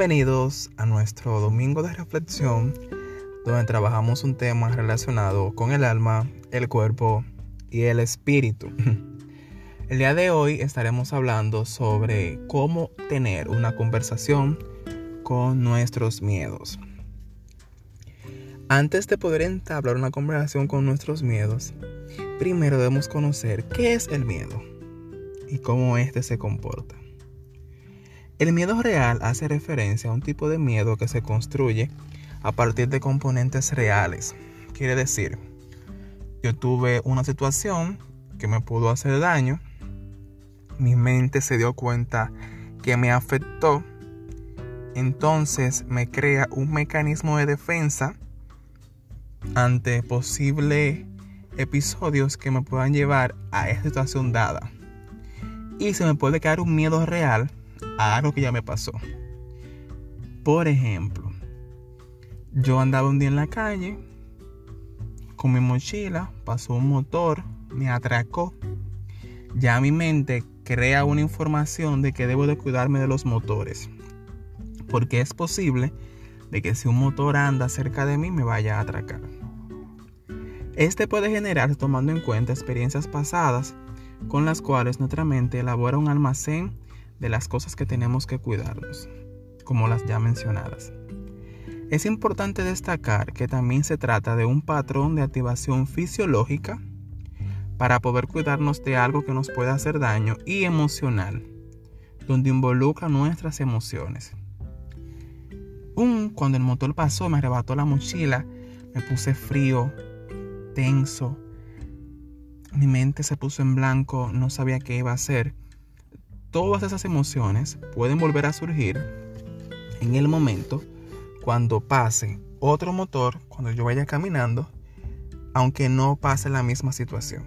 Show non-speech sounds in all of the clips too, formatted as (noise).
Bienvenidos a nuestro domingo de reflexión, donde trabajamos un tema relacionado con el alma, el cuerpo y el espíritu. (laughs) El día de hoy estaremos hablando sobre cómo tener una conversación con nuestros miedos. Antes de poder entablar una conversación con nuestros miedos, primero debemos conocer qué es el miedo y cómo éste se comporta. El miedo real hace referencia a un tipo de miedo que se construye a partir de componentes reales. Quiere decir, yo tuve una situación que me pudo hacer daño, mi mente se dio cuenta que me afectó, entonces me crea un mecanismo de defensa ante posibles episodios que me puedan llevar a esa situación dada. Y se me puede quedar un miedo real a algo que ya me pasó. Por ejemplo, yo andaba un día en la calle con mi mochila, pasó un motor, me atracó. Ya mi mente crea una información de que debo de cuidarme de los motores. Porque es posible de que si un motor anda cerca de mí me vaya a atracar. Este puede generar tomando en cuenta experiencias pasadas con las cuales nuestra mente elabora un almacén de las cosas que tenemos que cuidarnos, como las ya mencionadas. Es importante destacar que también se trata de un patrón de activación fisiológica para poder cuidarnos de algo que nos pueda hacer daño y emocional, donde involucra nuestras emociones. Un, cuando el motor pasó, me arrebató la mochila, me puse frío, tenso, mi mente se puso en blanco, no sabía qué iba a hacer todas esas emociones pueden volver a surgir en el momento cuando pase otro motor, cuando yo vaya caminando, aunque no pase la misma situación.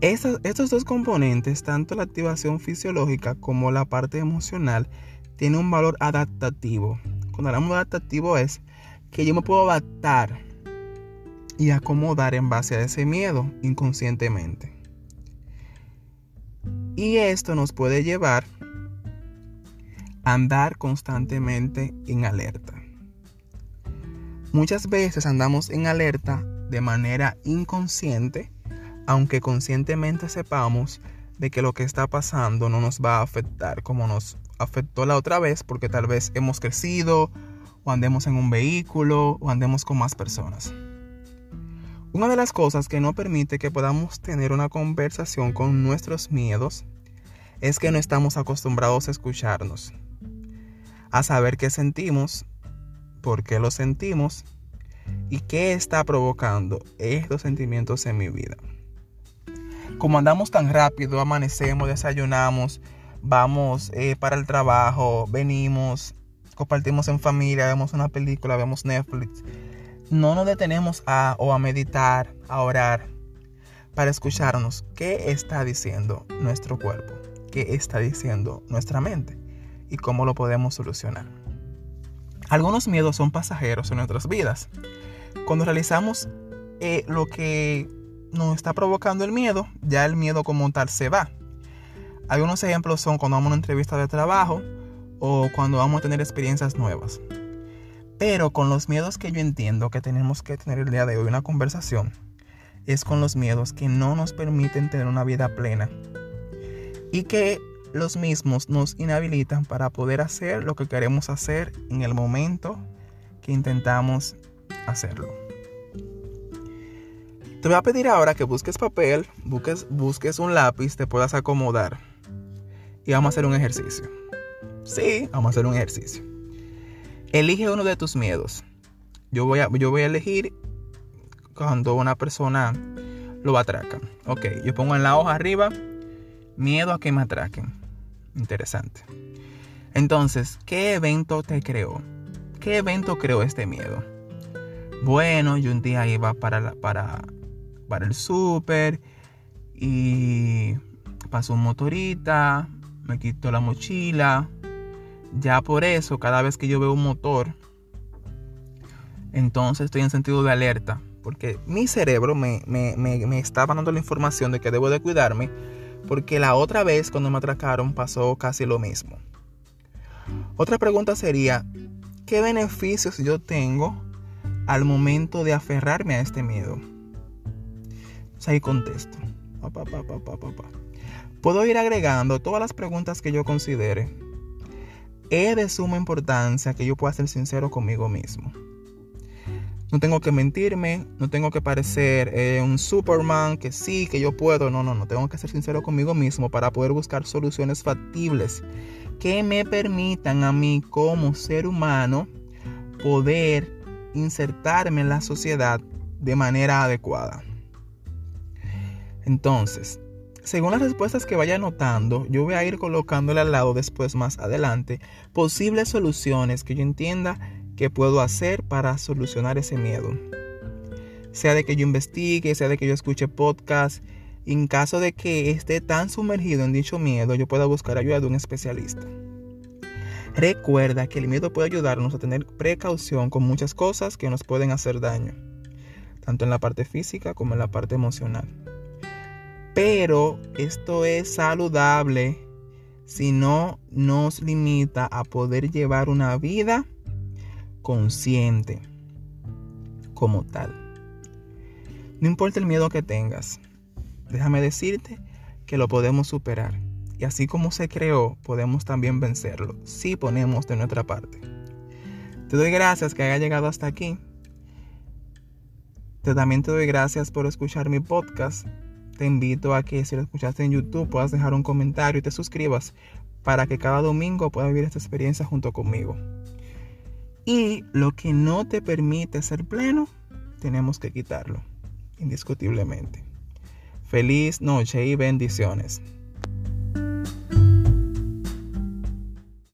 estos dos componentes, tanto la activación fisiológica como la parte emocional, tienen un valor adaptativo. Cuando hablamos de adaptativo es que yo me puedo adaptar y acomodar en base a ese miedo inconscientemente. Y esto nos puede llevar a andar constantemente en alerta. Muchas veces andamos en alerta de manera inconsciente, aunque conscientemente sepamos de que lo que está pasando no nos va a afectar como nos afectó la otra vez, porque tal vez hemos crecido, o andemos en un vehículo, o andemos con más personas. Una de las cosas que no permite que podamos tener una conversación con nuestros miedos es que no estamos acostumbrados a escucharnos, a saber qué sentimos, por qué lo sentimos y qué está provocando estos sentimientos en mi vida. Como andamos tan rápido, amanecemos, desayunamos, vamos eh, para el trabajo, venimos, compartimos en familia, vemos una película, vemos Netflix no nos detenemos a o a meditar, a orar, para escucharnos qué está diciendo nuestro cuerpo, qué está diciendo nuestra mente y cómo lo podemos solucionar. Algunos miedos son pasajeros en nuestras vidas. Cuando realizamos eh, lo que nos está provocando el miedo, ya el miedo como tal se va. Algunos ejemplos son cuando vamos a una entrevista de trabajo o cuando vamos a tener experiencias nuevas. Pero con los miedos que yo entiendo que tenemos que tener el día de hoy una conversación, es con los miedos que no nos permiten tener una vida plena y que los mismos nos inhabilitan para poder hacer lo que queremos hacer en el momento que intentamos hacerlo. Te voy a pedir ahora que busques papel, busques, busques un lápiz, te puedas acomodar y vamos a hacer un ejercicio. Sí, vamos a hacer un ejercicio. Elige uno de tus miedos. Yo voy a, yo voy a elegir cuando una persona lo atraca. Ok, yo pongo en la hoja arriba miedo a que me atraquen. Interesante. Entonces, ¿qué evento te creó? ¿Qué evento creó este miedo? Bueno, yo un día iba para, para, para el súper y pasó un motorita, me quitó la mochila, ya por eso, cada vez que yo veo un motor, entonces estoy en sentido de alerta. Porque mi cerebro me, me, me, está dando la información de que debo de cuidarme. Porque la otra vez cuando me atracaron pasó casi lo mismo. Otra pregunta sería, ¿qué beneficios yo tengo al momento de aferrarme a este miedo? O ahí contesto. Puedo ir agregando todas las preguntas que yo considere. Es de suma importancia que yo pueda ser sincero conmigo mismo. No tengo que mentirme, no tengo que parecer eh, un Superman que sí, que yo puedo. No, no, no. Tengo que ser sincero conmigo mismo para poder buscar soluciones factibles que me permitan a mí como ser humano poder insertarme en la sociedad de manera adecuada. Entonces, según las respuestas que vaya anotando, yo voy a ir colocándole al lado después más adelante posibles soluciones que yo entienda que puedo hacer para solucionar ese miedo. Sea de que yo investigue, sea de que yo escuche podcast, en caso de que esté tan sumergido en dicho miedo, yo pueda buscar ayuda de un especialista. Recuerda que el miedo puede ayudarnos a tener precaución con muchas cosas que nos pueden hacer daño, tanto en la parte física como en la parte emocional. Pero esto es saludable si no nos limita a poder llevar una vida consciente como tal. No importa el miedo que tengas, déjame decirte que lo podemos superar. Y así como se creó, podemos también vencerlo si ponemos de nuestra parte. Te doy gracias que haya llegado hasta aquí. Te, también te doy gracias por escuchar mi podcast te invito a que si lo escuchaste en YouTube puedas dejar un comentario y te suscribas para que cada domingo puedas vivir esta experiencia junto conmigo. Y lo que no te permite ser pleno, tenemos que quitarlo, indiscutiblemente. Feliz noche y bendiciones.